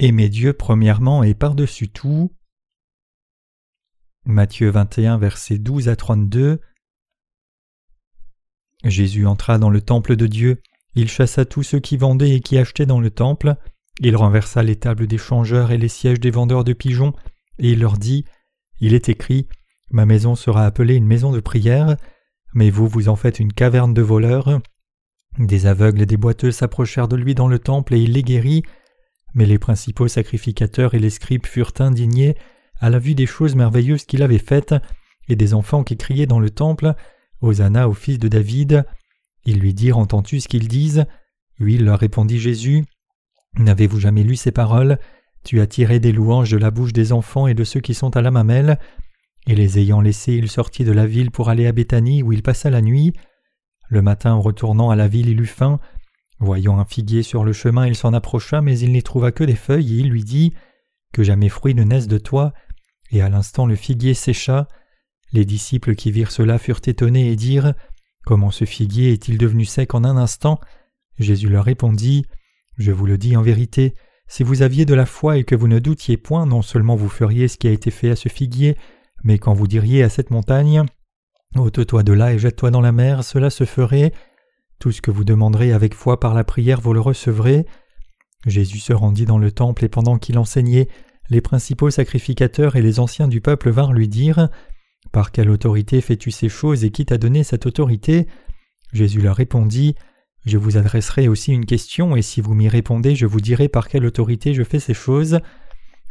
Aimer Dieu premièrement et par-dessus tout. Matthieu 21, versets 12 à 32. Jésus entra dans le temple de Dieu, il chassa tous ceux qui vendaient et qui achetaient dans le temple, il renversa les tables des changeurs et les sièges des vendeurs de pigeons, et il leur dit Il est écrit Ma maison sera appelée une maison de prière, mais vous vous en faites une caverne de voleurs. Des aveugles et des boiteux s'approchèrent de lui dans le temple et il les guérit. Mais les principaux sacrificateurs et les scribes furent indignés à la vue des choses merveilleuses qu'il avait faites, et des enfants qui criaient dans le temple Hosanna au fils de David. Ils lui dirent Entends-tu ce qu'ils disent? Il leur répondit Jésus. N'avez-vous jamais lu ces paroles? Tu as tiré des louanges de la bouche des enfants et de ceux qui sont à la mamelle. Et les ayant laissés, il sortit de la ville pour aller à Béthanie où il passa la nuit. Le matin, en retournant à la ville, il eut faim. Voyant un figuier sur le chemin, il s'en approcha, mais il n'y trouva que des feuilles, et il lui dit Que jamais fruit ne naisse de toi. Et à l'instant le figuier sécha. Les disciples qui virent cela furent étonnés et dirent Comment ce figuier est-il devenu sec en un instant? Jésus leur répondit Je vous le dis en vérité, si vous aviez de la foi et que vous ne doutiez point, non seulement vous feriez ce qui a été fait à ce figuier, mais quand vous diriez à cette montagne ôte-toi de là et jette-toi dans la mer, cela se ferait. Tout ce que vous demanderez avec foi par la prière, vous le recevrez. Jésus se rendit dans le temple et pendant qu'il enseignait, les principaux sacrificateurs et les anciens du peuple vinrent lui dire Par quelle autorité fais-tu ces choses et qui t'a donné cette autorité? Jésus leur répondit Je vous adresserai aussi une question, et si vous m'y répondez, je vous dirai par quelle autorité je fais ces choses.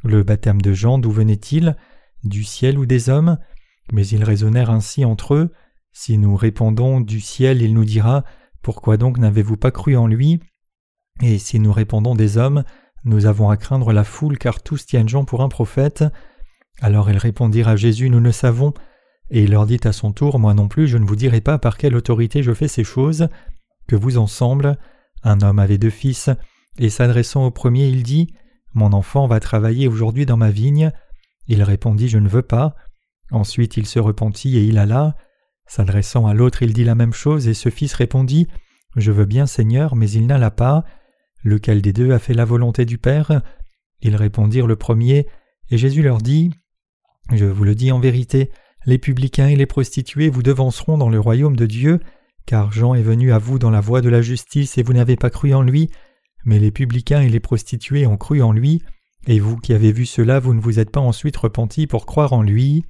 Le baptême de Jean, d'où venait-il? Du ciel ou des hommes? Mais ils raisonnèrent ainsi entre eux. Si nous répondons du ciel, il nous dira Pourquoi donc n'avez-vous pas cru en lui? Et si nous répondons des hommes, nous avons à craindre la foule car tous tiennent Jean pour un prophète. Alors ils répondirent à Jésus Nous ne savons. Et il leur dit à son tour Moi non plus, je ne vous dirai pas par quelle autorité je fais ces choses. Que vous ensemble. Un homme avait deux fils, et s'adressant au premier, il dit Mon enfant va travailler aujourd'hui dans ma vigne. Il répondit Je ne veux pas. Ensuite il se repentit et il alla. S'adressant à l'autre, il dit la même chose, et ce fils répondit Je veux bien, Seigneur, mais il n'alla pas. Lequel des deux a fait la volonté du Père? Ils répondirent le premier, et Jésus leur dit Je vous le dis en vérité, les publicains et les prostituées vous devanceront dans le royaume de Dieu, car Jean est venu à vous dans la voie de la justice et vous n'avez pas cru en lui, mais les publicains et les prostituées ont cru en lui, et vous qui avez vu cela, vous ne vous êtes pas ensuite repentis pour croire en lui.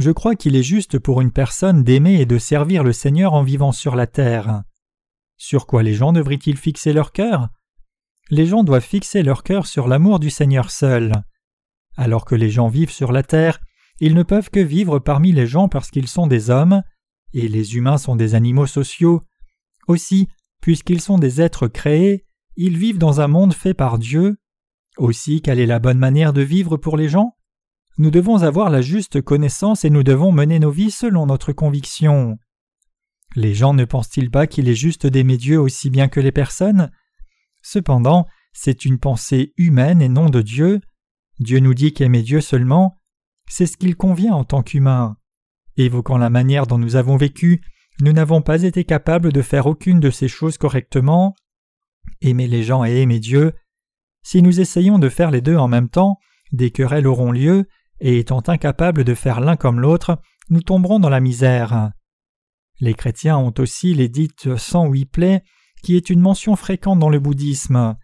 Je crois qu'il est juste pour une personne d'aimer et de servir le Seigneur en vivant sur la terre. Sur quoi les gens devraient-ils fixer leur cœur? Les gens doivent fixer leur cœur sur l'amour du Seigneur seul. Alors que les gens vivent sur la terre, ils ne peuvent que vivre parmi les gens parce qu'ils sont des hommes, et les humains sont des animaux sociaux. Aussi, puisqu'ils sont des êtres créés, ils vivent dans un monde fait par Dieu. Aussi, quelle est la bonne manière de vivre pour les gens? Nous devons avoir la juste connaissance et nous devons mener nos vies selon notre conviction. Les gens ne pensent-ils pas qu'il est juste d'aimer Dieu aussi bien que les personnes? Cependant, c'est une pensée humaine et non de Dieu. Dieu nous dit qu'aimer Dieu seulement, c'est ce qu'il convient en tant qu'humain. Évoquant la manière dont nous avons vécu, nous n'avons pas été capables de faire aucune de ces choses correctement. Aimer les gens et aimer Dieu. Si nous essayons de faire les deux en même temps, des querelles auront lieu et étant incapables de faire l'un comme l'autre, nous tomberons dans la misère. Les chrétiens ont aussi les dites huit plaies, qui est une mention fréquente dans le bouddhisme.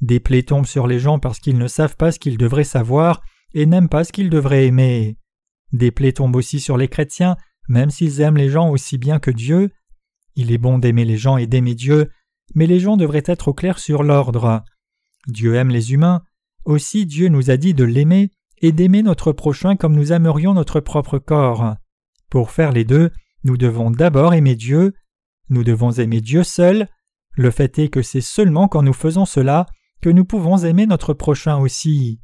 Des plaies tombent sur les gens parce qu'ils ne savent pas ce qu'ils devraient savoir et n'aiment pas ce qu'ils devraient aimer. Des plaies tombent aussi sur les chrétiens, même s'ils aiment les gens aussi bien que Dieu. Il est bon d'aimer les gens et d'aimer Dieu, mais les gens devraient être au clair sur l'ordre. Dieu aime les humains, aussi Dieu nous a dit de l'aimer et d'aimer notre prochain comme nous aimerions notre propre corps. Pour faire les deux, nous devons d'abord aimer Dieu, nous devons aimer Dieu seul, le fait est que c'est seulement quand nous faisons cela que nous pouvons aimer notre prochain aussi.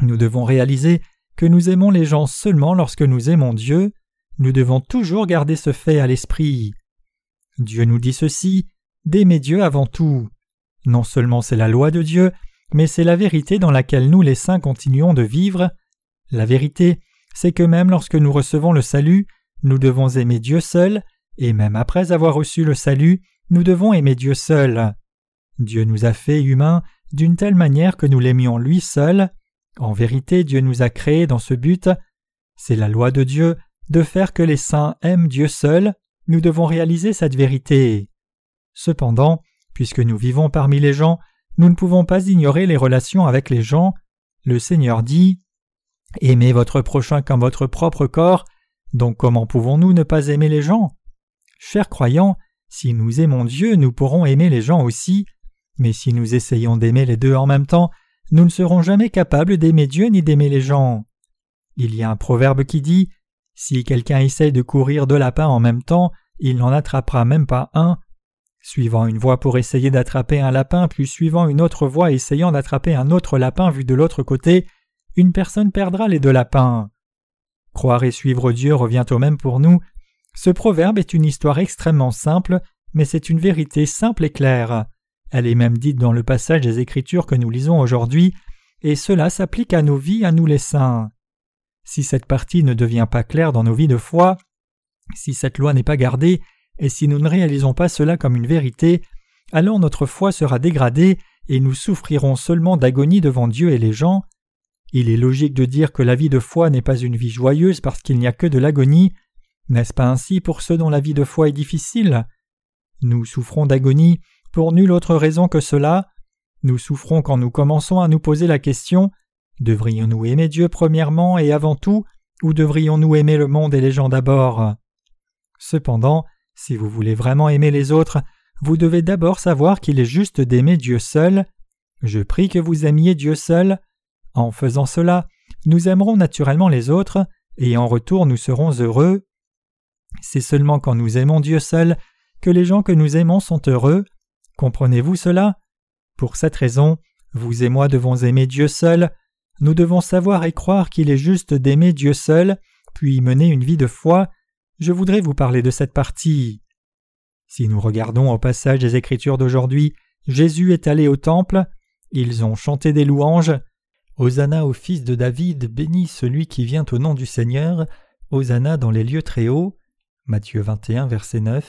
Nous devons réaliser que nous aimons les gens seulement lorsque nous aimons Dieu, nous devons toujours garder ce fait à l'esprit. Dieu nous dit ceci, d'aimer Dieu avant tout. Non seulement c'est la loi de Dieu, mais c'est la vérité dans laquelle nous les saints continuons de vivre. La vérité, c'est que même lorsque nous recevons le salut, nous devons aimer Dieu seul, et même après avoir reçu le salut, nous devons aimer Dieu seul. Dieu nous a fait humains d'une telle manière que nous l'aimions lui seul. En vérité, Dieu nous a créés dans ce but. C'est la loi de Dieu de faire que les saints aiment Dieu seul. Nous devons réaliser cette vérité. Cependant, puisque nous vivons parmi les gens, nous ne pouvons pas ignorer les relations avec les gens. Le Seigneur dit Aimez votre prochain comme votre propre corps. Donc comment pouvons-nous ne pas aimer les gens? Chers croyants, si nous aimons Dieu, nous pourrons aimer les gens aussi, mais si nous essayons d'aimer les deux en même temps, nous ne serons jamais capables d'aimer Dieu ni d'aimer les gens. Il y a un proverbe qui dit Si quelqu'un essaye de courir deux lapins en même temps, il n'en attrapera même pas un. Suivant une voie pour essayer d'attraper un lapin, puis suivant une autre voie essayant d'attraper un autre lapin vu de l'autre côté, une personne perdra les deux lapins. Croire et suivre Dieu revient au même pour nous. Ce proverbe est une histoire extrêmement simple, mais c'est une vérité simple et claire. Elle est même dite dans le passage des Écritures que nous lisons aujourd'hui, et cela s'applique à nos vies, à nous les saints. Si cette partie ne devient pas claire dans nos vies de foi, si cette loi n'est pas gardée, et si nous ne réalisons pas cela comme une vérité, alors notre foi sera dégradée et nous souffrirons seulement d'agonie devant Dieu et les gens, il est logique de dire que la vie de foi n'est pas une vie joyeuse parce qu'il n'y a que de l'agonie. N'est-ce pas ainsi pour ceux dont la vie de foi est difficile? Nous souffrons d'agonie pour nulle autre raison que cela. Nous souffrons quand nous commençons à nous poser la question devrions-nous aimer Dieu premièrement et avant tout, ou devrions-nous aimer le monde et les gens d'abord? Cependant, si vous voulez vraiment aimer les autres, vous devez d'abord savoir qu'il est juste d'aimer Dieu seul. Je prie que vous aimiez Dieu seul. En faisant cela, nous aimerons naturellement les autres, et en retour nous serons heureux. C'est seulement quand nous aimons Dieu seul que les gens que nous aimons sont heureux. Comprenez-vous cela? Pour cette raison, vous et moi devons aimer Dieu seul, nous devons savoir et croire qu'il est juste d'aimer Dieu seul, puis mener une vie de foi. Je voudrais vous parler de cette partie. Si nous regardons au passage des Écritures d'aujourd'hui, Jésus est allé au temple, ils ont chanté des louanges, Hosanna au fils de David, béni celui qui vient au nom du Seigneur, Hosanna dans les lieux très hauts. Matthieu 21, verset 9.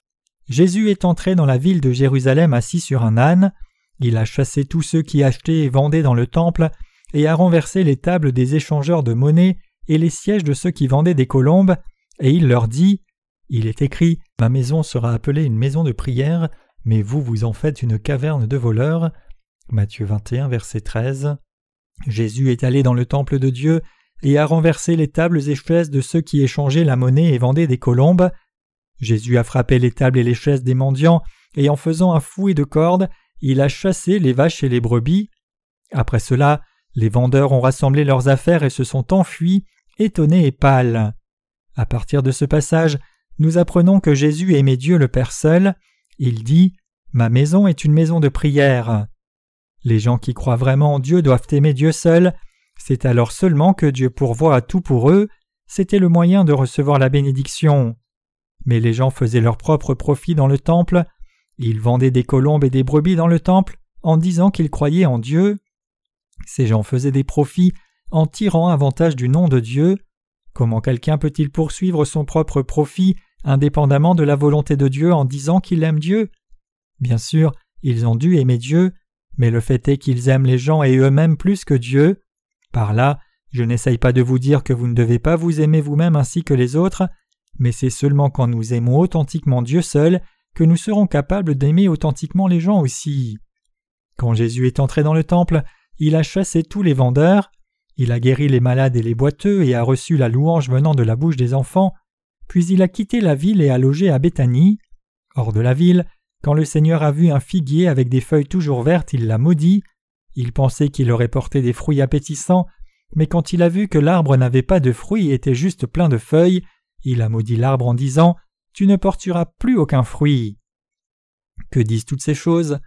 Jésus est entré dans la ville de Jérusalem assis sur un âne. Il a chassé tous ceux qui achetaient et vendaient dans le temple, et a renversé les tables des échangeurs de monnaie et les sièges de ceux qui vendaient des colombes, et il leur dit Il est écrit Ma maison sera appelée une maison de prière, mais vous vous en faites une caverne de voleurs. Matthieu 21, verset 13. Jésus est allé dans le temple de Dieu et a renversé les tables et chaises de ceux qui échangeaient la monnaie et vendaient des colombes. Jésus a frappé les tables et les chaises des mendiants, et en faisant un fouet de cordes, il a chassé les vaches et les brebis. Après cela, les vendeurs ont rassemblé leurs affaires et se sont enfuis, étonnés et pâles. À partir de ce passage, nous apprenons que Jésus aimait Dieu le Père seul. Il dit Ma maison est une maison de prière. Les gens qui croient vraiment en Dieu doivent aimer Dieu seul. C'est alors seulement que Dieu pourvoit à tout pour eux. C'était le moyen de recevoir la bénédiction. Mais les gens faisaient leur propre profit dans le temple. Ils vendaient des colombes et des brebis dans le temple en disant qu'ils croyaient en Dieu. Ces gens faisaient des profits en tirant avantage du nom de Dieu. Comment quelqu'un peut-il poursuivre son propre profit indépendamment de la volonté de Dieu en disant qu'il aime Dieu? Bien sûr, ils ont dû aimer Dieu, mais le fait est qu'ils aiment les gens et eux-mêmes plus que Dieu. Par là, je n'essaye pas de vous dire que vous ne devez pas vous aimer vous-même ainsi que les autres, mais c'est seulement quand nous aimons authentiquement Dieu seul que nous serons capables d'aimer authentiquement les gens aussi. Quand Jésus est entré dans le temple, il a chassé tous les vendeurs, il a guéri les malades et les boiteux et a reçu la louange venant de la bouche des enfants, puis il a quitté la ville et a logé à Béthanie. Hors de la ville, quand le Seigneur a vu un figuier avec des feuilles toujours vertes, il l'a maudit. Il pensait qu'il aurait porté des fruits appétissants, mais quand il a vu que l'arbre n'avait pas de fruits et était juste plein de feuilles, il a maudit l'arbre en disant Tu ne porteras plus aucun fruit. Que disent toutes ces choses?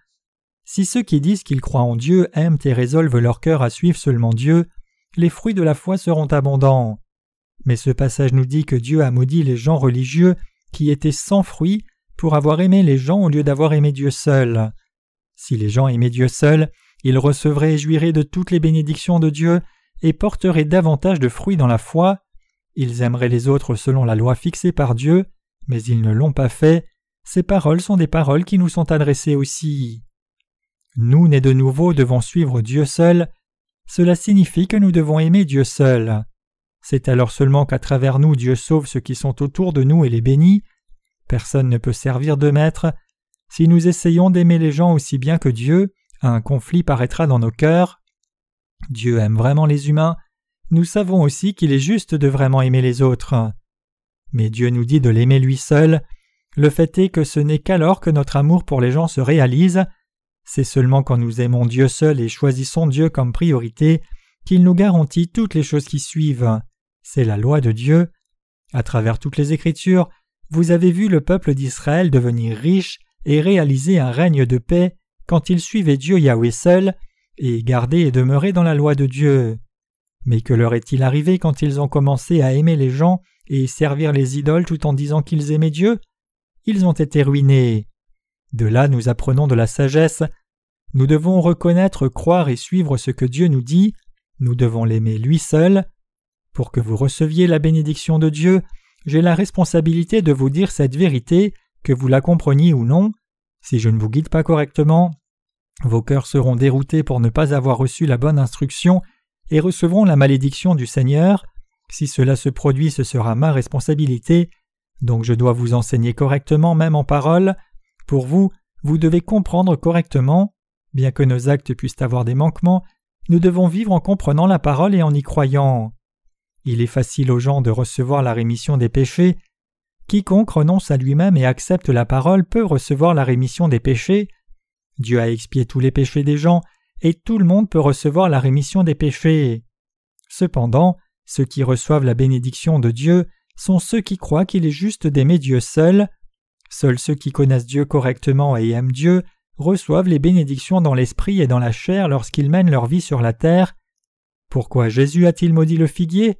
Si ceux qui disent qu'ils croient en Dieu aiment et résolvent leur cœur à suivre seulement Dieu, les fruits de la foi seront abondants. Mais ce passage nous dit que Dieu a maudit les gens religieux qui étaient sans fruits pour avoir aimé les gens au lieu d'avoir aimé Dieu seul. Si les gens aimaient Dieu seul, ils recevraient et jouiraient de toutes les bénédictions de Dieu et porteraient davantage de fruits dans la foi. Ils aimeraient les autres selon la loi fixée par Dieu, mais ils ne l'ont pas fait. ces paroles sont des paroles qui nous sont adressées aussi. Nous, nés de nouveau, devons suivre Dieu seul. Cela signifie que nous devons aimer Dieu seul. C'est alors seulement qu'à travers nous Dieu sauve ceux qui sont autour de nous et les bénit. Personne ne peut servir de maître. Si nous essayons d'aimer les gens aussi bien que Dieu, un conflit paraîtra dans nos cœurs. Dieu aime vraiment les humains. Nous savons aussi qu'il est juste de vraiment aimer les autres. Mais Dieu nous dit de l'aimer lui seul. Le fait est que ce n'est qu'alors que notre amour pour les gens se réalise. C'est seulement quand nous aimons Dieu seul et choisissons Dieu comme priorité qu'il nous garantit toutes les choses qui suivent. C'est la loi de Dieu. À travers toutes les Écritures, vous avez vu le peuple d'Israël devenir riche et réaliser un règne de paix quand ils suivaient Dieu Yahweh seul et garder et demeurer dans la loi de Dieu. Mais que leur est-il arrivé quand ils ont commencé à aimer les gens et servir les idoles tout en disant qu'ils aimaient Dieu? Ils ont été ruinés. De là nous apprenons de la sagesse. Nous devons reconnaître, croire et suivre ce que Dieu nous dit, nous devons l'aimer lui seul, pour que vous receviez la bénédiction de Dieu, j'ai la responsabilité de vous dire cette vérité, que vous la compreniez ou non. Si je ne vous guide pas correctement, vos cœurs seront déroutés pour ne pas avoir reçu la bonne instruction et recevront la malédiction du Seigneur. Si cela se produit, ce sera ma responsabilité. Donc je dois vous enseigner correctement, même en parole. Pour vous, vous devez comprendre correctement. Bien que nos actes puissent avoir des manquements, nous devons vivre en comprenant la parole et en y croyant. Il est facile aux gens de recevoir la rémission des péchés. Quiconque renonce à lui-même et accepte la parole peut recevoir la rémission des péchés. Dieu a expié tous les péchés des gens, et tout le monde peut recevoir la rémission des péchés. Cependant, ceux qui reçoivent la bénédiction de Dieu sont ceux qui croient qu'il est juste d'aimer Dieu seul. Seuls ceux qui connaissent Dieu correctement et aiment Dieu reçoivent les bénédictions dans l'esprit et dans la chair lorsqu'ils mènent leur vie sur la terre. Pourquoi Jésus a-t-il maudit le figuier?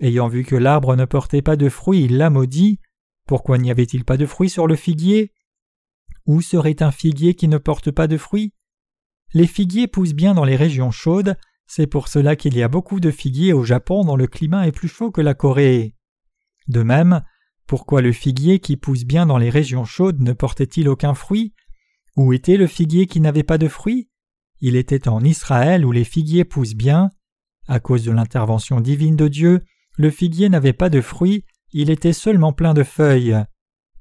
Ayant vu que l'arbre ne portait pas de fruits, il l'a maudit. Pourquoi n'y avait-il pas de fruits sur le figuier? Où serait un figuier qui ne porte pas de fruits? Les figuiers poussent bien dans les régions chaudes, c'est pour cela qu'il y a beaucoup de figuiers au Japon dont le climat est plus chaud que la Corée. De même, pourquoi le figuier qui pousse bien dans les régions chaudes ne portait-il aucun fruit? Où était le figuier qui n'avait pas de fruits? Il était en Israël où les figuiers poussent bien. À cause de l'intervention divine de Dieu, le figuier n'avait pas de fruits, il était seulement plein de feuilles.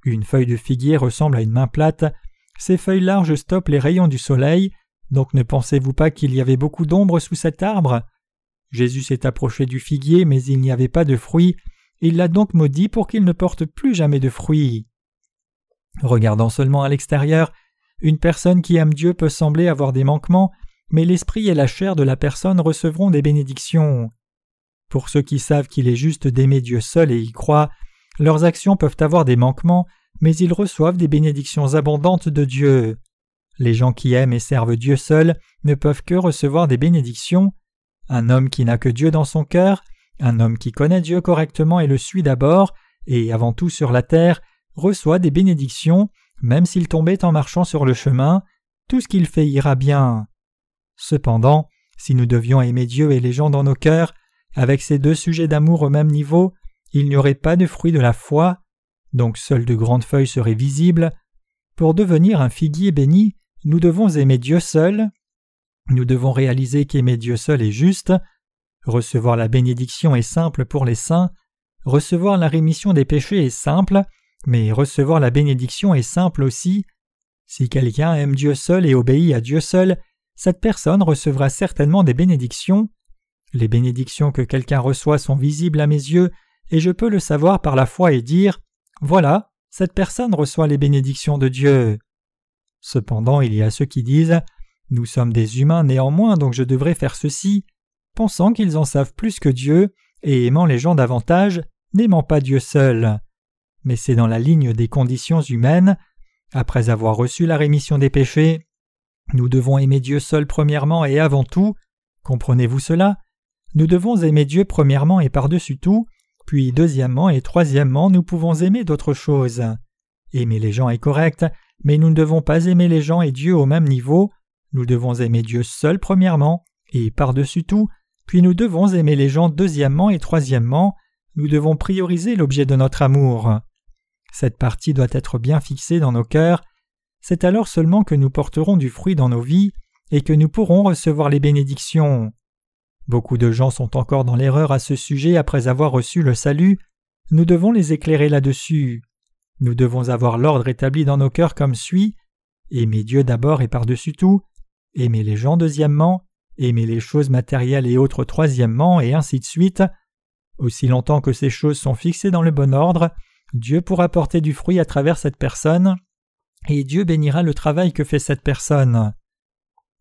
Une feuille de figuier ressemble à une main plate. Ces feuilles larges stoppent les rayons du soleil, donc ne pensez-vous pas qu'il y avait beaucoup d'ombre sous cet arbre? Jésus s'est approché du figuier, mais il n'y avait pas de fruits, il l'a donc maudit pour qu'il ne porte plus jamais de fruits. Regardant seulement à l'extérieur, une personne qui aime Dieu peut sembler avoir des manquements, mais l'esprit et la chair de la personne recevront des bénédictions. Pour ceux qui savent qu'il est juste d'aimer Dieu seul et y croient, leurs actions peuvent avoir des manquements, mais ils reçoivent des bénédictions abondantes de Dieu. Les gens qui aiment et servent Dieu seul ne peuvent que recevoir des bénédictions. Un homme qui n'a que Dieu dans son cœur, un homme qui connaît Dieu correctement et le suit d'abord, et avant tout sur la terre, reçoit des bénédictions, même s'il tombait en marchant sur le chemin, tout ce qu'il fait ira bien. Cependant, si nous devions aimer Dieu et les gens dans nos cœurs, avec ces deux sujets d'amour au même niveau, il n'y aurait pas de fruit de la foi, donc seules de grandes feuilles seraient visibles. Pour devenir un figuier béni, nous devons aimer Dieu seul. Nous devons réaliser qu'aimer Dieu seul est juste. Recevoir la bénédiction est simple pour les saints. Recevoir la rémission des péchés est simple, mais recevoir la bénédiction est simple aussi. Si quelqu'un aime Dieu seul et obéit à Dieu seul, cette personne recevra certainement des bénédictions. Les bénédictions que quelqu'un reçoit sont visibles à mes yeux, et je peux le savoir par la foi et dire Voilà, cette personne reçoit les bénédictions de Dieu. Cependant, il y a ceux qui disent Nous sommes des humains néanmoins, donc je devrais faire ceci, pensant qu'ils en savent plus que Dieu, et aimant les gens davantage, n'aimant pas Dieu seul. Mais c'est dans la ligne des conditions humaines. Après avoir reçu la rémission des péchés, nous devons aimer Dieu seul premièrement et avant tout. Comprenez-vous cela? Nous devons aimer Dieu premièrement et par-dessus tout, puis deuxièmement et troisièmement nous pouvons aimer d'autres choses. Aimer les gens est correct, mais nous ne devons pas aimer les gens et Dieu au même niveau, nous devons aimer Dieu seul premièrement et par-dessus tout, puis nous devons aimer les gens deuxièmement et troisièmement, nous devons prioriser l'objet de notre amour. Cette partie doit être bien fixée dans nos cœurs. C'est alors seulement que nous porterons du fruit dans nos vies et que nous pourrons recevoir les bénédictions. Beaucoup de gens sont encore dans l'erreur à ce sujet après avoir reçu le salut. Nous devons les éclairer là-dessus. Nous devons avoir l'ordre établi dans nos cœurs comme suit aimer Dieu d'abord et par-dessus tout, aimer les gens deuxièmement, aimer les choses matérielles et autres troisièmement, et ainsi de suite. Aussi longtemps que ces choses sont fixées dans le bon ordre, Dieu pourra porter du fruit à travers cette personne, et Dieu bénira le travail que fait cette personne.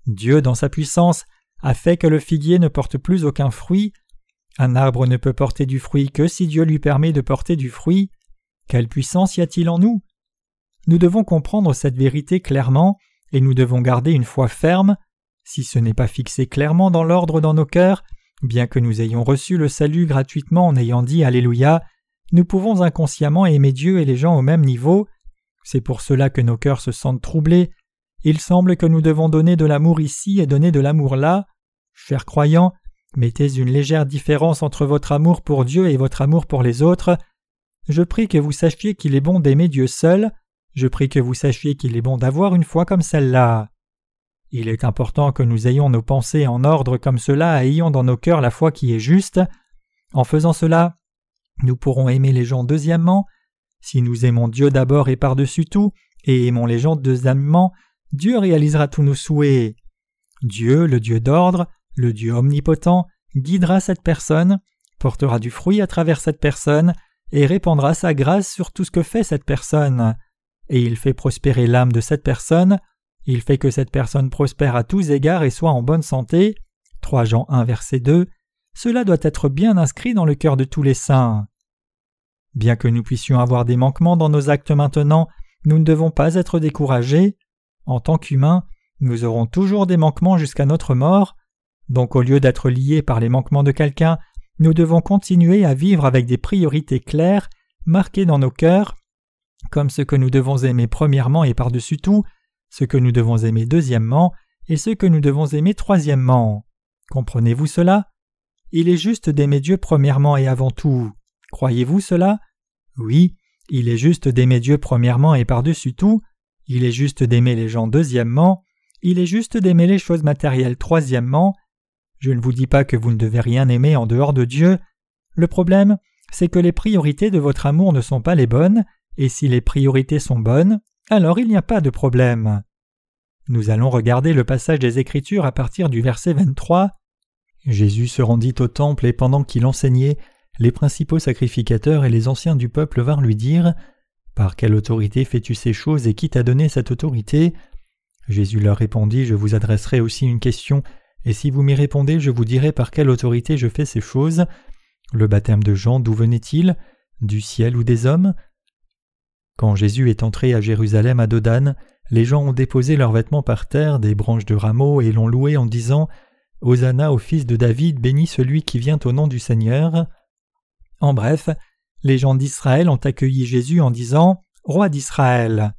Dieu, dans sa puissance, a fait que le figuier ne porte plus aucun fruit. Un arbre ne peut porter du fruit que si Dieu lui permet de porter du fruit. Quelle puissance y a-t-il en nous? Nous devons comprendre cette vérité clairement, et nous devons garder une foi ferme. Si ce n'est pas fixé clairement dans l'ordre dans nos cœurs, bien que nous ayons reçu le salut gratuitement en ayant dit Alléluia, nous pouvons inconsciemment aimer Dieu et les gens au même niveau. C'est pour cela que nos cœurs se sentent troublés. Il semble que nous devons donner de l'amour ici et donner de l'amour là. Chers croyants, mettez une légère différence entre votre amour pour Dieu et votre amour pour les autres. Je prie que vous sachiez qu'il est bon d'aimer Dieu seul. Je prie que vous sachiez qu'il est bon d'avoir une foi comme celle-là. Il est important que nous ayons nos pensées en ordre comme cela et ayons dans nos cœurs la foi qui est juste. En faisant cela, nous pourrons aimer les gens deuxièmement. Si nous aimons Dieu d'abord et par-dessus tout, et aimons les gens deuxièmement, Dieu réalisera tous nos souhaits. Dieu, le Dieu d'ordre, le Dieu omnipotent, guidera cette personne, portera du fruit à travers cette personne, et répandra sa grâce sur tout ce que fait cette personne. Et il fait prospérer l'âme de cette personne, il fait que cette personne prospère à tous égards et soit en bonne santé. 3 Jean 1 verset 2. Cela doit être bien inscrit dans le cœur de tous les saints. Bien que nous puissions avoir des manquements dans nos actes maintenant, nous ne devons pas être découragés. En tant qu'humains, nous aurons toujours des manquements jusqu'à notre mort. Donc au lieu d'être liés par les manquements de quelqu'un, nous devons continuer à vivre avec des priorités claires, marquées dans nos cœurs, comme ce que nous devons aimer premièrement et par-dessus tout, ce que nous devons aimer deuxièmement et ce que nous devons aimer troisièmement. Comprenez-vous cela? Il est juste d'aimer Dieu premièrement et avant tout. Croyez-vous cela? Oui, il est juste d'aimer Dieu premièrement et par-dessus tout, il est juste d'aimer les gens deuxièmement, il est juste d'aimer les choses matérielles troisièmement. Je ne vous dis pas que vous ne devez rien aimer en dehors de Dieu. Le problème, c'est que les priorités de votre amour ne sont pas les bonnes, et si les priorités sont bonnes, alors il n'y a pas de problème. Nous allons regarder le passage des Écritures à partir du verset 23. Jésus se rendit au temple et pendant qu'il enseignait, les principaux sacrificateurs et les anciens du peuple vinrent lui dire Par quelle autorité fais-tu ces choses et qui t'a donné cette autorité? Jésus leur répondit Je vous adresserai aussi une question, et si vous m'y répondez, je vous dirai par quelle autorité je fais ces choses. Le baptême de Jean, d'où venait-il? Du ciel ou des hommes? Quand Jésus est entré à Jérusalem à Dodane, les gens ont déposé leurs vêtements par terre, des branches de rameaux, et l'ont loué en disant Hosanna au fils de David, béni celui qui vient au nom du Seigneur. En bref, les gens d'Israël ont accueilli Jésus en disant Roi d'Israël.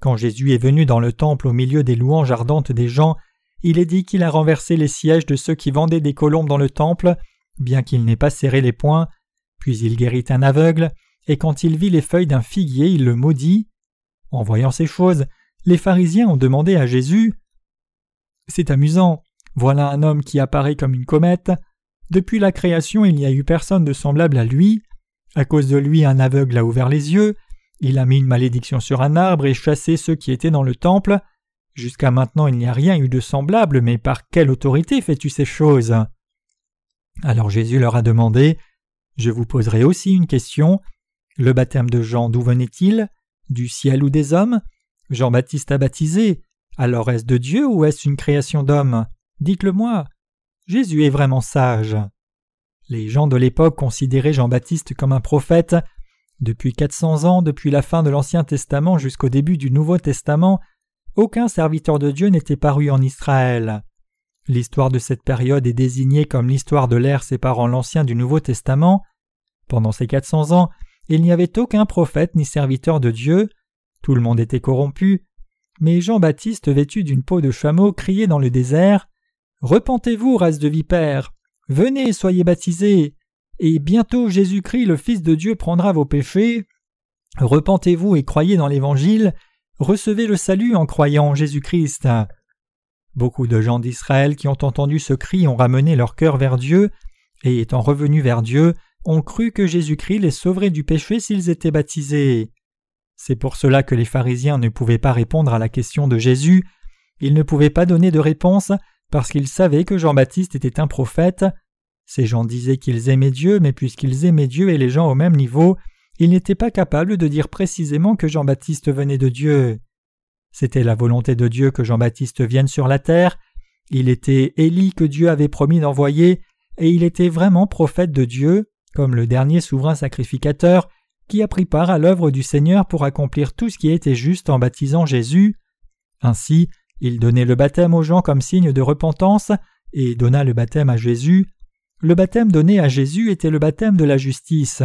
Quand Jésus est venu dans le temple au milieu des louanges ardentes des gens, il est dit qu'il a renversé les sièges de ceux qui vendaient des colombes dans le temple, bien qu'il n'ait pas serré les poings, puis il guérit un aveugle, et quand il vit les feuilles d'un figuier, il le maudit. En voyant ces choses, les pharisiens ont demandé à Jésus C'est amusant, voilà un homme qui apparaît comme une comète. Depuis la création, il n'y a eu personne de semblable à lui. À cause de lui, un aveugle a ouvert les yeux, il a mis une malédiction sur un arbre et chassé ceux qui étaient dans le temple. Jusqu'à maintenant, il n'y a rien eu de semblable, mais par quelle autorité fais-tu ces choses? Alors Jésus leur a demandé Je vous poserai aussi une question. Le baptême de Jean, d'où venait-il? Du ciel ou des hommes? Jean-Baptiste a baptisé. Alors est-ce de Dieu ou est-ce une création d'homme Dites-le moi. Jésus est vraiment sage. Les gens de l'époque considéraient Jean-Baptiste comme un prophète. Depuis 400 ans, depuis la fin de l'Ancien Testament jusqu'au début du Nouveau Testament, aucun serviteur de Dieu n'était paru en Israël. L'histoire de cette période est désignée comme l'histoire de l'ère séparant l'Ancien du Nouveau Testament. Pendant ces 400 ans, il n'y avait aucun prophète ni serviteur de Dieu, tout le monde était corrompu, mais Jean-Baptiste vêtu d'une peau de chameau criait dans le désert Repentez-vous, race de vipères. Venez, soyez baptisés. Et bientôt Jésus-Christ, le Fils de Dieu, prendra vos péchés. Repentez-vous et croyez dans l'Évangile, recevez le salut en croyant en Jésus-Christ. Beaucoup de gens d'Israël qui ont entendu ce cri ont ramené leur cœur vers Dieu, et étant revenus vers Dieu, ont cru que Jésus-Christ les sauverait du péché s'ils étaient baptisés. C'est pour cela que les pharisiens ne pouvaient pas répondre à la question de Jésus, ils ne pouvaient pas donner de réponse parce qu'ils savaient que Jean-Baptiste était un prophète. Ces gens disaient qu'ils aimaient Dieu, mais puisqu'ils aimaient Dieu et les gens au même niveau, ils n'étaient pas capables de dire précisément que Jean-Baptiste venait de Dieu. C'était la volonté de Dieu que Jean-Baptiste vienne sur la terre, il était Élie que Dieu avait promis d'envoyer, et il était vraiment prophète de Dieu, comme le dernier souverain sacrificateur qui a pris part à l'œuvre du Seigneur pour accomplir tout ce qui était juste en baptisant Jésus. Ainsi, il donnait le baptême aux gens comme signe de repentance et donna le baptême à Jésus. Le baptême donné à Jésus était le baptême de la justice.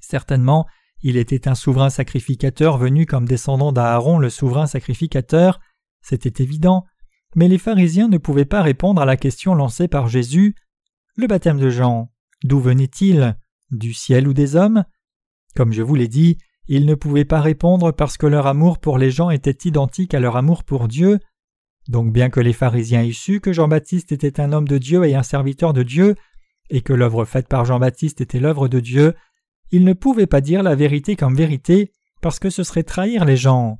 Certainement, il était un souverain sacrificateur venu comme descendant d'Aaron le souverain sacrificateur, c'était évident, mais les pharisiens ne pouvaient pas répondre à la question lancée par Jésus. Le baptême de Jean, d'où venait-il? Du ciel ou des hommes? Comme je vous l'ai dit, ils ne pouvaient pas répondre parce que leur amour pour les gens était identique à leur amour pour Dieu. Donc bien que les pharisiens aient su que Jean-Baptiste était un homme de Dieu et un serviteur de Dieu, et que l'œuvre faite par Jean-Baptiste était l'œuvre de Dieu, ils ne pouvaient pas dire la vérité comme vérité parce que ce serait trahir les gens.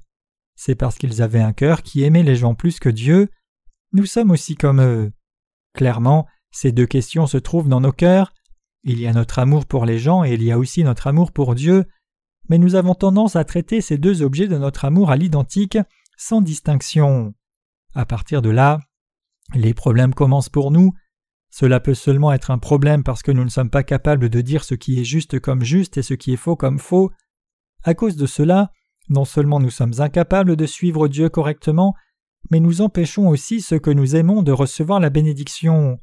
C'est parce qu'ils avaient un cœur qui aimait les gens plus que Dieu. Nous sommes aussi comme eux. Clairement, ces deux questions se trouvent dans nos cœurs. Il y a notre amour pour les gens et il y a aussi notre amour pour Dieu, mais nous avons tendance à traiter ces deux objets de notre amour à l'identique, sans distinction. À partir de là, les problèmes commencent pour nous, cela peut seulement être un problème parce que nous ne sommes pas capables de dire ce qui est juste comme juste et ce qui est faux comme faux. À cause de cela, non seulement nous sommes incapables de suivre Dieu correctement, mais nous empêchons aussi ceux que nous aimons de recevoir la bénédiction.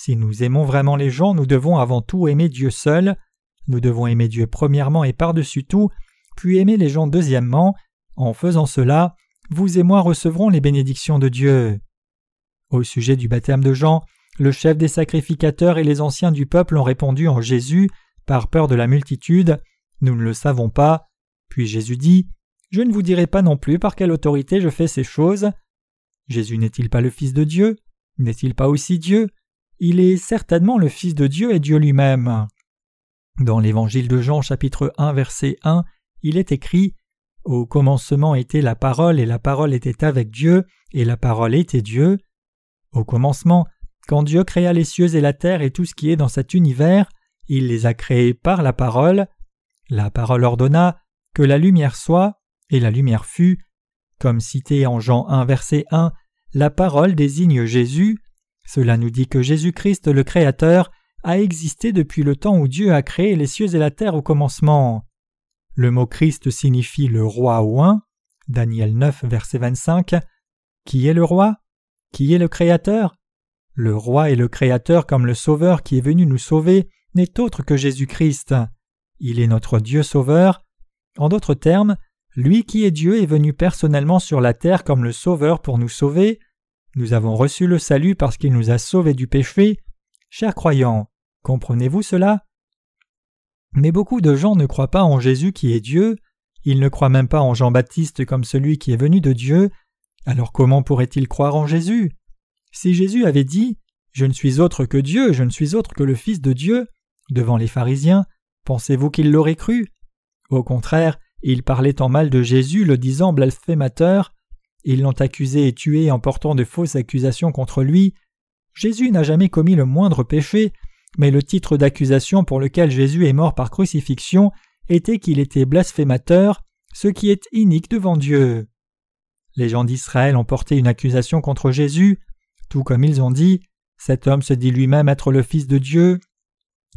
Si nous aimons vraiment les gens, nous devons avant tout aimer Dieu seul. Nous devons aimer Dieu premièrement et par-dessus tout, puis aimer les gens deuxièmement. En faisant cela, vous et moi recevrons les bénédictions de Dieu. Au sujet du baptême de Jean, le chef des sacrificateurs et les anciens du peuple ont répondu en Jésus, par peur de la multitude. Nous ne le savons pas. Puis Jésus dit Je ne vous dirai pas non plus par quelle autorité je fais ces choses. Jésus n'est-il pas le Fils de Dieu? N'est-il pas aussi Dieu? Il est certainement le Fils de Dieu et Dieu lui-même. Dans l'Évangile de Jean chapitre 1 verset 1, il est écrit Au commencement était la parole et la parole était avec Dieu et la parole était Dieu. Au commencement, quand Dieu créa les cieux et la terre et tout ce qui est dans cet univers, il les a créés par la parole. La parole ordonna que la lumière soit, et la lumière fut. Comme cité en Jean 1 verset 1, la parole désigne Jésus. Cela nous dit que Jésus-Christ le Créateur a existé depuis le temps où Dieu a créé les cieux et la terre au commencement. Le mot Christ signifie le roi ou un. Daniel 9 verset 25. Qui est le roi? Qui est le Créateur? Le roi et le Créateur comme le Sauveur qui est venu nous sauver n'est autre que Jésus-Christ. Il est notre Dieu Sauveur. En d'autres termes, lui qui est Dieu est venu personnellement sur la terre comme le Sauveur pour nous sauver. Nous avons reçu le salut parce qu'il nous a sauvés du péché. Chers croyants, comprenez-vous cela? Mais beaucoup de gens ne croient pas en Jésus qui est Dieu, ils ne croient même pas en Jean-Baptiste comme celui qui est venu de Dieu, alors comment pourraient-ils croire en Jésus? Si Jésus avait dit Je ne suis autre que Dieu, je ne suis autre que le Fils de Dieu, devant les pharisiens, pensez-vous qu'ils l'auraient cru? Au contraire, ils parlaient en mal de Jésus, le disant blasphémateur. Ils l'ont accusé et tué en portant de fausses accusations contre lui. Jésus n'a jamais commis le moindre péché, mais le titre d'accusation pour lequel Jésus est mort par crucifixion était qu'il était blasphémateur, ce qui est inique devant Dieu. Les gens d'Israël ont porté une accusation contre Jésus. Tout comme ils ont dit, cet homme se dit lui-même être le Fils de Dieu,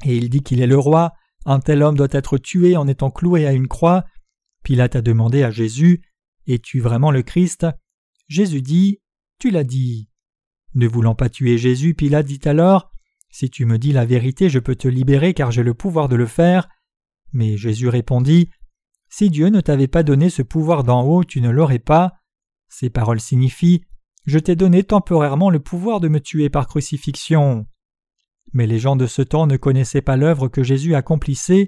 et il dit qu'il est le roi, un tel homme doit être tué en étant cloué à une croix. Pilate a demandé à Jésus Es-tu vraiment le Christ? Jésus dit Tu l'as dit. Ne voulant pas tuer Jésus, Pilate dit alors Si tu me dis la vérité, je peux te libérer car j'ai le pouvoir de le faire. Mais Jésus répondit Si Dieu ne t'avait pas donné ce pouvoir d'en haut, tu ne l'aurais pas. Ces paroles signifient je t'ai donné temporairement le pouvoir de me tuer par crucifixion. Mais les gens de ce temps ne connaissaient pas l'œuvre que Jésus accomplissait.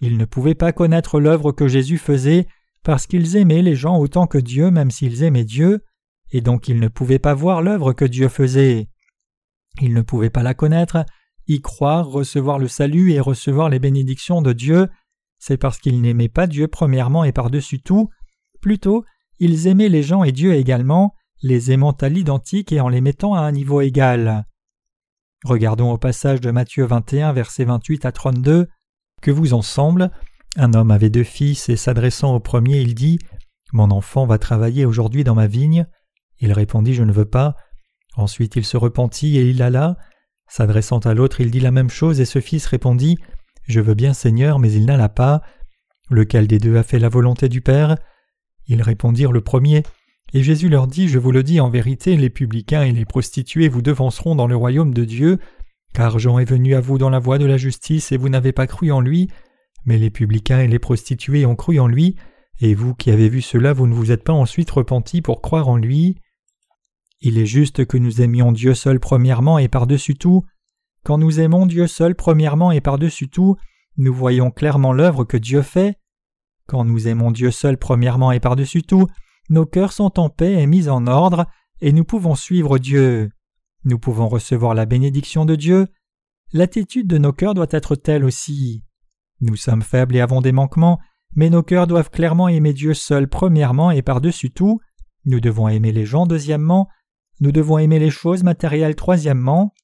Ils ne pouvaient pas connaître l'œuvre que Jésus faisait parce qu'ils aimaient les gens autant que Dieu même s'ils aimaient Dieu, et donc ils ne pouvaient pas voir l'œuvre que Dieu faisait. Ils ne pouvaient pas la connaître, y croire, recevoir le salut et recevoir les bénédictions de Dieu, c'est parce qu'ils n'aimaient pas Dieu premièrement et par-dessus tout, plutôt ils aimaient les gens et Dieu également, les aimant à l'identique et en les mettant à un niveau égal. Regardons au passage de Matthieu 21, versets 28 à 32. Que vous ensemble Un homme avait deux fils, et s'adressant au premier, il dit Mon enfant va travailler aujourd'hui dans ma vigne. Il répondit Je ne veux pas. Ensuite il se repentit et il alla. S'adressant à l'autre, il dit la même chose, et ce fils répondit Je veux bien, Seigneur, mais il n'alla pas. Lequel des deux a fait la volonté du Père? Ils répondirent le premier. Et Jésus leur dit Je vous le dis en vérité, les publicains et les prostituées vous devanceront dans le royaume de Dieu, car Jean est venu à vous dans la voie de la justice et vous n'avez pas cru en lui, mais les publicains et les prostituées ont cru en lui, et vous qui avez vu cela, vous ne vous êtes pas ensuite repentis pour croire en lui. Il est juste que nous aimions Dieu seul premièrement et par-dessus tout. Quand nous aimons Dieu seul premièrement et par-dessus tout, nous voyons clairement l'œuvre que Dieu fait. Quand nous aimons Dieu seul premièrement et par-dessus tout, nos cœurs sont en paix et mis en ordre, et nous pouvons suivre Dieu. Nous pouvons recevoir la bénédiction de Dieu. L'attitude de nos cœurs doit être telle aussi. Nous sommes faibles et avons des manquements, mais nos cœurs doivent clairement aimer Dieu seul premièrement et par-dessus tout. Nous devons aimer les gens deuxièmement. Nous devons aimer les choses matérielles troisièmement.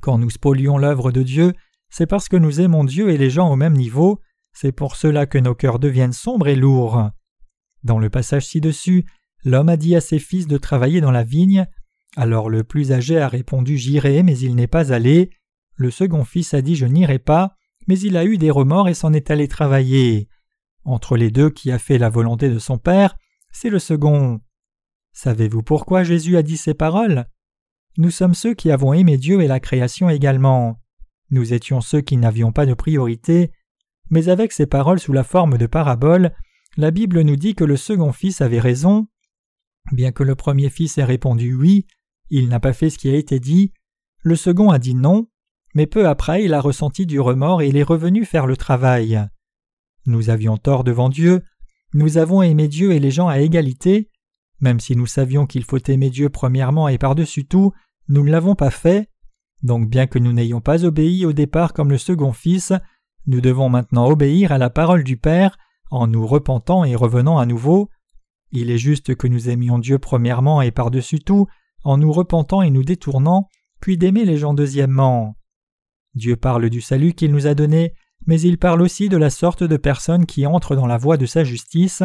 Quand nous spolions l'œuvre de Dieu, c'est parce que nous aimons Dieu et les gens au même niveau, c'est pour cela que nos cœurs deviennent sombres et lourds. Dans le passage ci-dessus, l'homme a dit à ses fils de travailler dans la vigne. Alors le plus âgé a répondu J'irai, mais il n'est pas allé. Le second fils a dit Je n'irai pas, mais il a eu des remords et s'en est allé travailler. Entre les deux qui a fait la volonté de son Père, c'est le second. Savez-vous pourquoi Jésus a dit ces paroles? Nous sommes ceux qui avons aimé Dieu et la création également. Nous étions ceux qui n'avions pas de priorité, mais avec ces paroles sous la forme de paraboles, la Bible nous dit que le second fils avait raison. Bien que le premier fils ait répondu oui, il n'a pas fait ce qui a été dit, le second a dit non, mais peu après il a ressenti du remords et il est revenu faire le travail. Nous avions tort devant Dieu, nous avons aimé Dieu et les gens à égalité, même si nous savions qu'il faut aimer Dieu premièrement et par-dessus tout, nous ne l'avons pas fait, donc bien que nous n'ayons pas obéi au départ comme le second fils, nous devons maintenant obéir à la parole du Père en nous repentant et revenant à nouveau. Il est juste que nous aimions Dieu premièrement et par-dessus tout, en nous repentant et nous détournant, puis d'aimer les gens deuxièmement. Dieu parle du salut qu'il nous a donné, mais il parle aussi de la sorte de personnes qui entrent dans la voie de sa justice,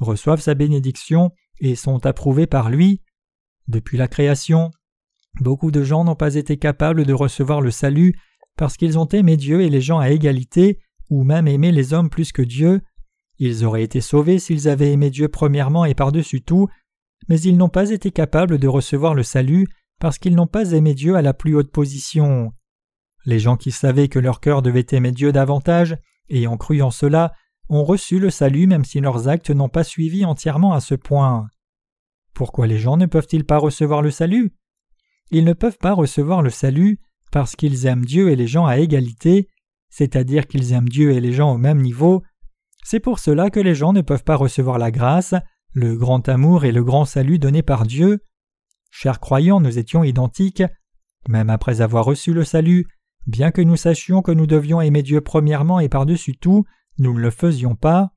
reçoivent sa bénédiction et sont approuvées par lui. Depuis la création, beaucoup de gens n'ont pas été capables de recevoir le salut parce qu'ils ont aimé Dieu et les gens à égalité, ou même aimé les hommes plus que Dieu, ils auraient été sauvés s'ils avaient aimé Dieu premièrement et par-dessus tout, mais ils n'ont pas été capables de recevoir le salut parce qu'ils n'ont pas aimé Dieu à la plus haute position. Les gens qui savaient que leur cœur devait aimer Dieu davantage, en cru en cela, ont reçu le salut même si leurs actes n'ont pas suivi entièrement à ce point. Pourquoi les gens ne peuvent-ils pas recevoir le salut? Ils ne peuvent pas recevoir le salut parce qu'ils aiment Dieu et les gens à égalité, c'est-à-dire qu'ils aiment Dieu et les gens au même niveau, c'est pour cela que les gens ne peuvent pas recevoir la grâce, le grand amour et le grand salut donné par Dieu. Chers croyants, nous étions identiques. Même après avoir reçu le salut, bien que nous sachions que nous devions aimer Dieu premièrement et par-dessus tout, nous ne le faisions pas.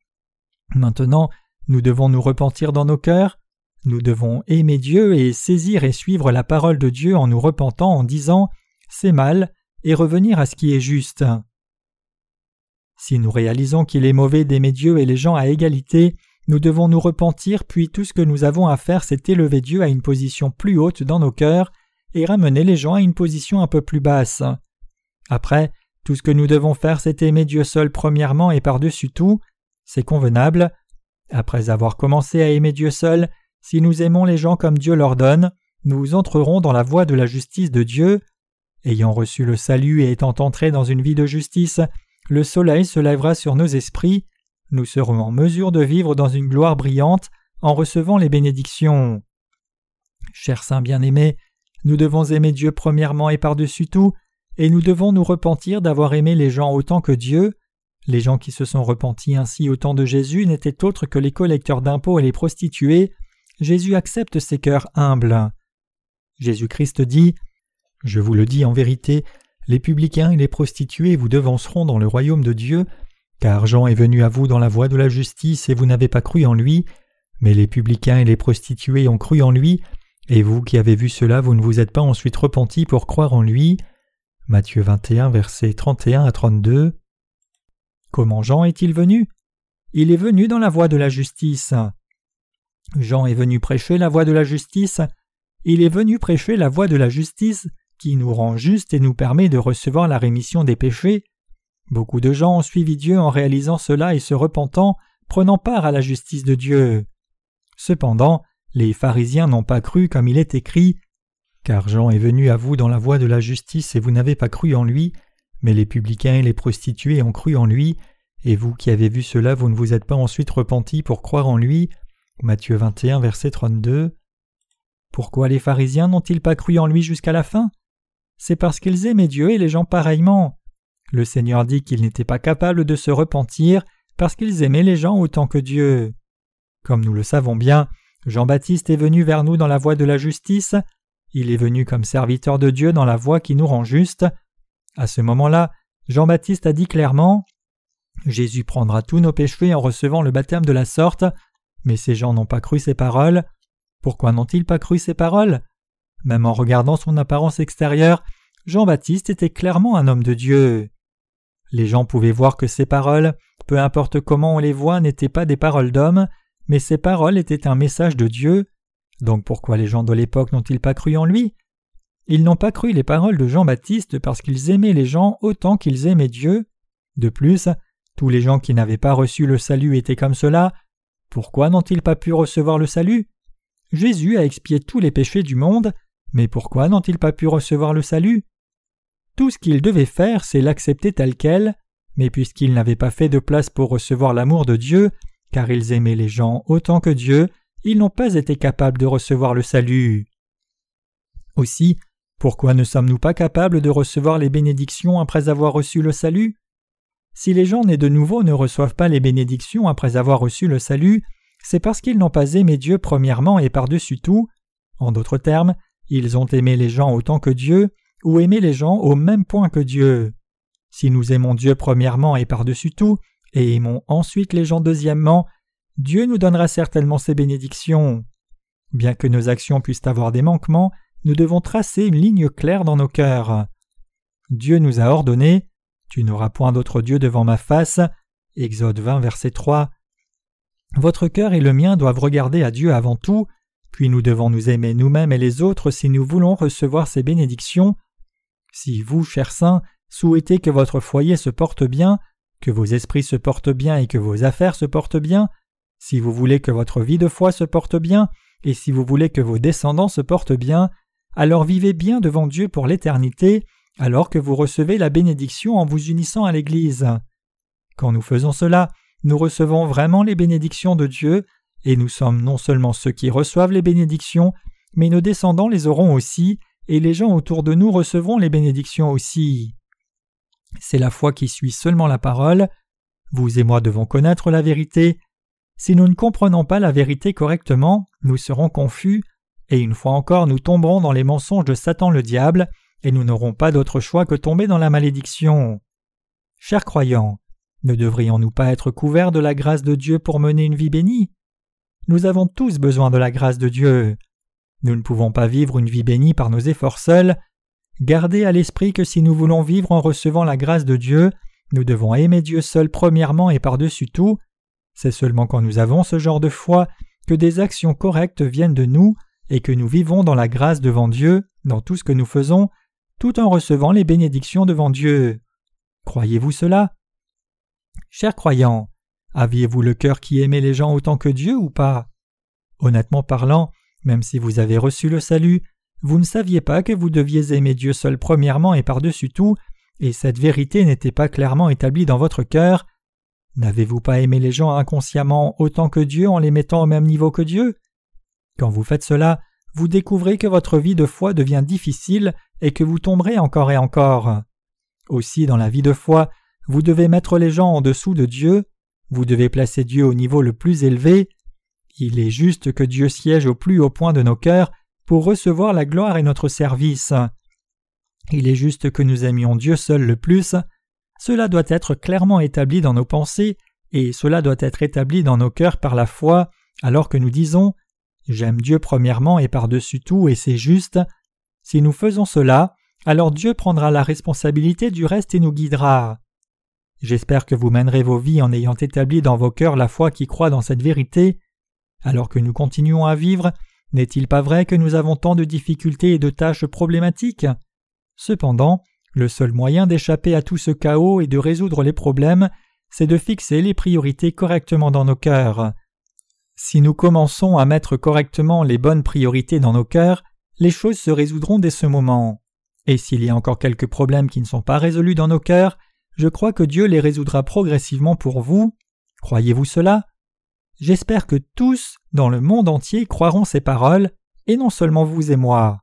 Maintenant, nous devons nous repentir dans nos cœurs. Nous devons aimer Dieu et saisir et suivre la parole de Dieu en nous repentant en disant C'est mal et revenir à ce qui est juste. Si nous réalisons qu'il est mauvais d'aimer Dieu et les gens à égalité, nous devons nous repentir, puis tout ce que nous avons à faire, c'est élever Dieu à une position plus haute dans nos cœurs et ramener les gens à une position un peu plus basse. Après, tout ce que nous devons faire, c'est aimer Dieu seul premièrement et par-dessus tout. C'est convenable. Après avoir commencé à aimer Dieu seul, si nous aimons les gens comme Dieu leur donne, nous entrerons dans la voie de la justice de Dieu. Ayant reçu le salut et étant entrés dans une vie de justice, le soleil se lèvera sur nos esprits, nous serons en mesure de vivre dans une gloire brillante en recevant les bénédictions. Chers saints bien-aimés, nous devons aimer Dieu premièrement et par-dessus tout, et nous devons nous repentir d'avoir aimé les gens autant que Dieu. Les gens qui se sont repentis ainsi au temps de Jésus n'étaient autres que les collecteurs d'impôts et les prostituées. Jésus accepte ces cœurs humbles. Jésus-Christ dit Je vous le dis en vérité, les publicains et les prostituées vous devanceront dans le royaume de Dieu, car Jean est venu à vous dans la voie de la justice et vous n'avez pas cru en lui, mais les publicains et les prostituées ont cru en lui, et vous qui avez vu cela, vous ne vous êtes pas ensuite repentis pour croire en lui. Matthieu 21, versets 31 à 32. Comment Jean est-il venu? Il est venu dans la voie de la justice. Jean est venu prêcher la voie de la justice. Il est venu prêcher la voie de la justice qui nous rend justes et nous permet de recevoir la rémission des péchés. Beaucoup de gens ont suivi Dieu en réalisant cela et se repentant, prenant part à la justice de Dieu. Cependant, les pharisiens n'ont pas cru comme il est écrit Car Jean est venu à vous dans la voie de la justice et vous n'avez pas cru en lui, mais les publicains et les prostituées ont cru en lui, et vous qui avez vu cela, vous ne vous êtes pas ensuite repentis pour croire en lui. Matthieu 21, verset 32. Pourquoi les pharisiens n'ont-ils pas cru en lui jusqu'à la fin? C'est parce qu'ils aimaient Dieu et les gens pareillement. Le Seigneur dit qu'ils n'étaient pas capables de se repentir parce qu'ils aimaient les gens autant que Dieu. Comme nous le savons bien, Jean-Baptiste est venu vers nous dans la voie de la justice, il est venu comme serviteur de Dieu dans la voie qui nous rend juste. À ce moment-là, Jean-Baptiste a dit clairement Jésus prendra tous nos péchés en recevant le baptême de la sorte, mais ces gens n'ont pas cru ces paroles. Pourquoi n'ont-ils pas cru ces paroles? Même en regardant son apparence extérieure, Jean-Baptiste était clairement un homme de Dieu. Les gens pouvaient voir que ces paroles, peu importe comment on les voit, n'étaient pas des paroles d'hommes, mais ces paroles étaient un message de Dieu. Donc pourquoi les gens de l'époque n'ont-ils pas cru en lui? Ils n'ont pas cru les paroles de Jean-Baptiste parce qu'ils aimaient les gens autant qu'ils aimaient Dieu. De plus, tous les gens qui n'avaient pas reçu le salut étaient comme cela. Pourquoi n'ont-ils pas pu recevoir le salut? Jésus a expié tous les péchés du monde, mais pourquoi n'ont-ils pas pu recevoir le salut? Tout ce qu'ils devaient faire, c'est l'accepter tel quel, mais puisqu'ils n'avaient pas fait de place pour recevoir l'amour de Dieu, car ils aimaient les gens autant que Dieu, ils n'ont pas été capables de recevoir le salut. Aussi, pourquoi ne sommes-nous pas capables de recevoir les bénédictions après avoir reçu le salut? Si les gens nés de nouveau ne reçoivent pas les bénédictions après avoir reçu le salut, c'est parce qu'ils n'ont pas aimé Dieu premièrement et par-dessus tout. En d'autres termes, ils ont aimé les gens autant que Dieu, ou aimé les gens au même point que Dieu. Si nous aimons Dieu premièrement et par-dessus tout, et aimons ensuite les gens deuxièmement, Dieu nous donnera certainement ses bénédictions. Bien que nos actions puissent avoir des manquements, nous devons tracer une ligne claire dans nos cœurs. Dieu nous a ordonné Tu n'auras point d'autre Dieu devant ma face. Exode 20, verset 3. Votre cœur et le mien doivent regarder à Dieu avant tout, puis nous devons nous aimer nous-mêmes et les autres si nous voulons recevoir ses bénédictions. Si vous, chers saints, souhaitez que votre foyer se porte bien, que vos esprits se portent bien et que vos affaires se portent bien, si vous voulez que votre vie de foi se porte bien, et si vous voulez que vos descendants se portent bien, alors vivez bien devant Dieu pour l'éternité, alors que vous recevez la bénédiction en vous unissant à l'Église. Quand nous faisons cela, nous recevons vraiment les bénédictions de Dieu, et nous sommes non seulement ceux qui reçoivent les bénédictions, mais nos descendants les auront aussi, et les gens autour de nous recevront les bénédictions aussi. C'est la foi qui suit seulement la parole. Vous et moi devons connaître la vérité. Si nous ne comprenons pas la vérité correctement, nous serons confus, et une fois encore nous tomberons dans les mensonges de Satan le diable, et nous n'aurons pas d'autre choix que tomber dans la malédiction. Chers croyants, ne devrions-nous pas être couverts de la grâce de Dieu pour mener une vie bénie? Nous avons tous besoin de la grâce de Dieu. Nous ne pouvons pas vivre une vie bénie par nos efforts seuls, Gardez à l'esprit que si nous voulons vivre en recevant la grâce de Dieu, nous devons aimer Dieu seul premièrement et par-dessus tout. C'est seulement quand nous avons ce genre de foi que des actions correctes viennent de nous et que nous vivons dans la grâce devant Dieu, dans tout ce que nous faisons, tout en recevant les bénédictions devant Dieu. Croyez-vous cela? Chers croyants, aviez-vous le cœur qui aimait les gens autant que Dieu ou pas? Honnêtement parlant, même si vous avez reçu le salut, vous ne saviez pas que vous deviez aimer Dieu seul premièrement et par-dessus tout, et cette vérité n'était pas clairement établie dans votre cœur. N'avez-vous pas aimé les gens inconsciemment autant que Dieu en les mettant au même niveau que Dieu? Quand vous faites cela, vous découvrez que votre vie de foi devient difficile et que vous tomberez encore et encore. Aussi, dans la vie de foi, vous devez mettre les gens en dessous de Dieu, vous devez placer Dieu au niveau le plus élevé. Il est juste que Dieu siège au plus haut point de nos cœurs pour recevoir la gloire et notre service. Il est juste que nous aimions Dieu seul le plus. Cela doit être clairement établi dans nos pensées, et cela doit être établi dans nos cœurs par la foi, alors que nous disons J'aime Dieu premièrement et par-dessus tout, et c'est juste. Si nous faisons cela, alors Dieu prendra la responsabilité du reste et nous guidera. J'espère que vous mènerez vos vies en ayant établi dans vos cœurs la foi qui croit dans cette vérité. Alors que nous continuons à vivre, n'est-il pas vrai que nous avons tant de difficultés et de tâches problématiques? Cependant, le seul moyen d'échapper à tout ce chaos et de résoudre les problèmes, c'est de fixer les priorités correctement dans nos cœurs. Si nous commençons à mettre correctement les bonnes priorités dans nos cœurs, les choses se résoudront dès ce moment. Et s'il y a encore quelques problèmes qui ne sont pas résolus dans nos cœurs, je crois que Dieu les résoudra progressivement pour vous. Croyez-vous cela? J'espère que tous, dans le monde entier, croiront ces paroles, et non seulement vous et moi.